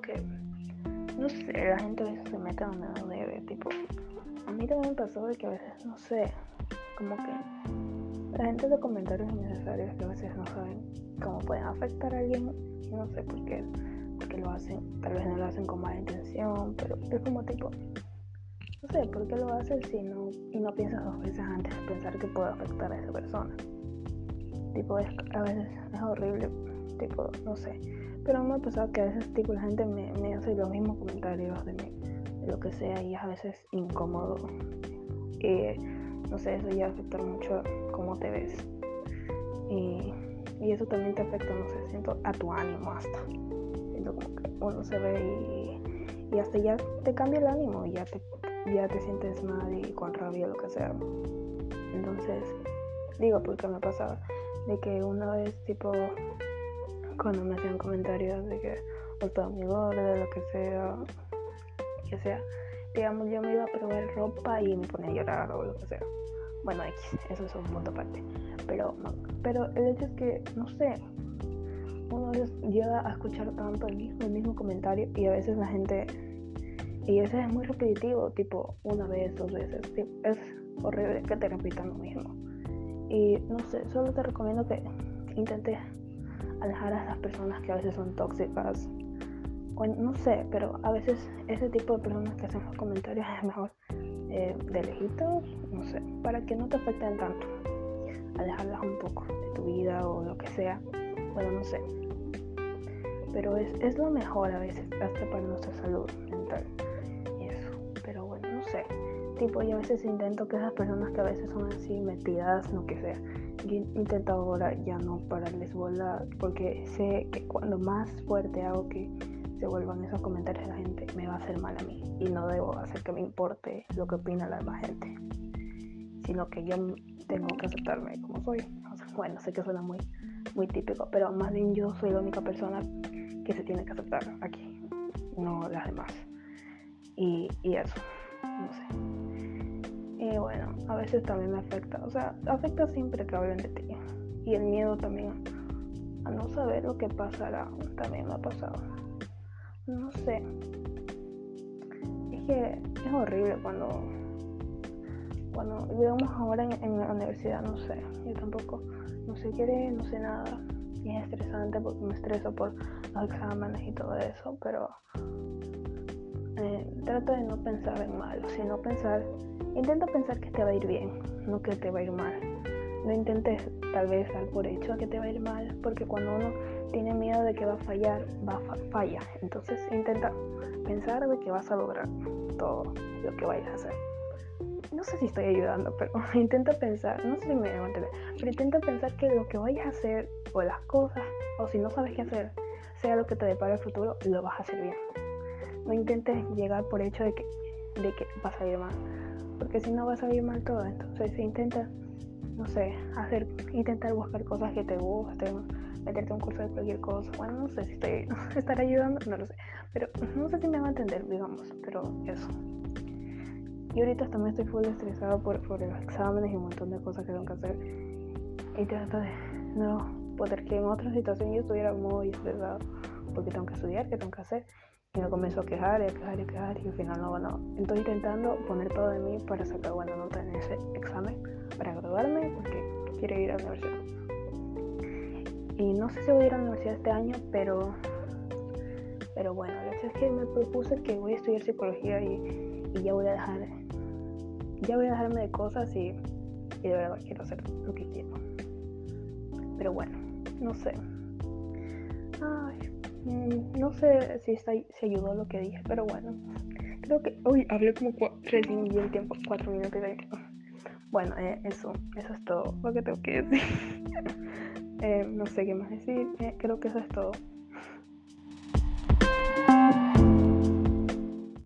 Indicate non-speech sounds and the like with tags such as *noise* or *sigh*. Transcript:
que, no sé, la gente a veces se mete donde no debe, tipo, a mí también me pasó de que a veces, no sé, como que la gente hace comentarios innecesarios que a veces no saben cómo pueden afectar a alguien, y no sé por qué, porque lo hacen, tal vez no lo hacen con mala intención, pero es como tipo, no sé, ¿por qué lo haces si no, y no piensas dos veces antes de pensar que puede afectar a esa persona? Tipo, es, a veces es horrible, tipo, no sé. Pero me ha pasado que a veces, tipo, la gente me, hace los mismos comentarios de, mí, de lo que sea y es a veces incómodo. Y, no sé, eso ya afecta mucho cómo te ves. Y, y eso también te afecta, no sé, siento a tu ánimo hasta. Siento como que uno se ve y, y hasta ya te cambia el ánimo y ya te, ya te sientes mal y con rabia, lo que sea. Entonces, digo, porque me ha pasado de que una vez, tipo, cuando me hacían comentarios de que o todo mi gorda, lo que sea, que sea, digamos, yo me iba a probar ropa y me ponía a llorar o lo que sea. Bueno, X, eso es un punto aparte. Pero, pero el hecho es que, no sé, uno llega a escuchar tanto el mismo, el mismo comentario y a veces la gente, y a es muy repetitivo, tipo una vez, dos veces, es horrible que te repitan lo mismo. Y no sé, solo te recomiendo que intentes alejar a esas personas que a veces son tóxicas. O no sé, pero a veces ese tipo de personas que hacen los comentarios es mejor eh, de lejitos, no sé, para que no te afecten tanto. Alejarlas un poco de tu vida o lo que sea. Bueno, no sé. Pero es, es lo mejor a veces, hasta para nuestra salud mental. Eso. Pero bueno, no sé tipo yo a veces intento que esas personas que a veces son así metidas, lo que sea, yo intento ahora ya no pararles bola porque sé que cuando más fuerte hago que se vuelvan esos comentarios de la gente, me va a hacer mal a mí y no debo hacer que me importe lo que opina la demás gente, sino que yo tengo que aceptarme como soy. bueno, sé que suena muy, muy típico, pero más bien yo soy la única persona que se tiene que aceptar aquí, no las demás. Y, y eso, no sé. Y bueno, a veces también me afecta, o sea, afecta siempre que hablen de ti. Y el miedo también a no saber lo que pasará también me ha pasado. No sé. Es que es horrible cuando, cuando digamos ahora en, la universidad, no sé, yo tampoco, no sé qué, no sé nada. Y es estresante porque me estreso por los exámenes y todo eso, pero eh, trato de no pensar en malo, sino pensar Intenta pensar que te va a ir bien, no que te va a ir mal. No intentes tal vez dar por hecho que te va a ir mal, porque cuando uno tiene miedo de que va a fallar, va a falla. Entonces intenta pensar de que vas a lograr todo lo que vayas a hacer. No sé si estoy ayudando, pero *laughs* intenta pensar, no sé si me a entender, pero intenta pensar que lo que vayas a hacer o las cosas, o si no sabes qué hacer, sea lo que te depara el futuro, lo vas a hacer bien. No intentes llegar por hecho de que, de que vas a ir mal porque si no va a salir mal todo. Entonces intenta, no sé, hacer, intentar buscar cosas que te gusten, meterte un curso de cualquier cosa. Bueno, no sé si estoy *laughs* estar ayudando, no lo sé, pero no sé si me va a entender, digamos, pero eso. Y ahorita también estoy full estresado por, por los exámenes y un montón de cosas que tengo que hacer. Y trato de no poder que en otra situación yo estuviera muy estresado porque tengo que estudiar, que tengo que hacer y me comenzó a quejar y a quejar y a quejar y al final no, bueno, estoy intentando poner todo de mí para sacar buena nota en ese examen, para graduarme, porque quiero ir a la universidad. Y no sé si voy a ir a la universidad este año, pero, pero bueno, la hecho es que me propuse que voy a estudiar psicología y, ya voy a dejar, ya voy a dejarme de cosas y, y de verdad quiero hacer lo que quiero. Pero bueno, no sé. Ay, no sé si, está, si ayudó lo que dije, pero bueno. Creo que. Uy, hablé como vi el tiempo, cuatro minutos. De... Bueno, eh, eso, eso es todo lo que tengo que decir. *laughs* Eh, no sé qué más decir. Eh, creo que eso es todo.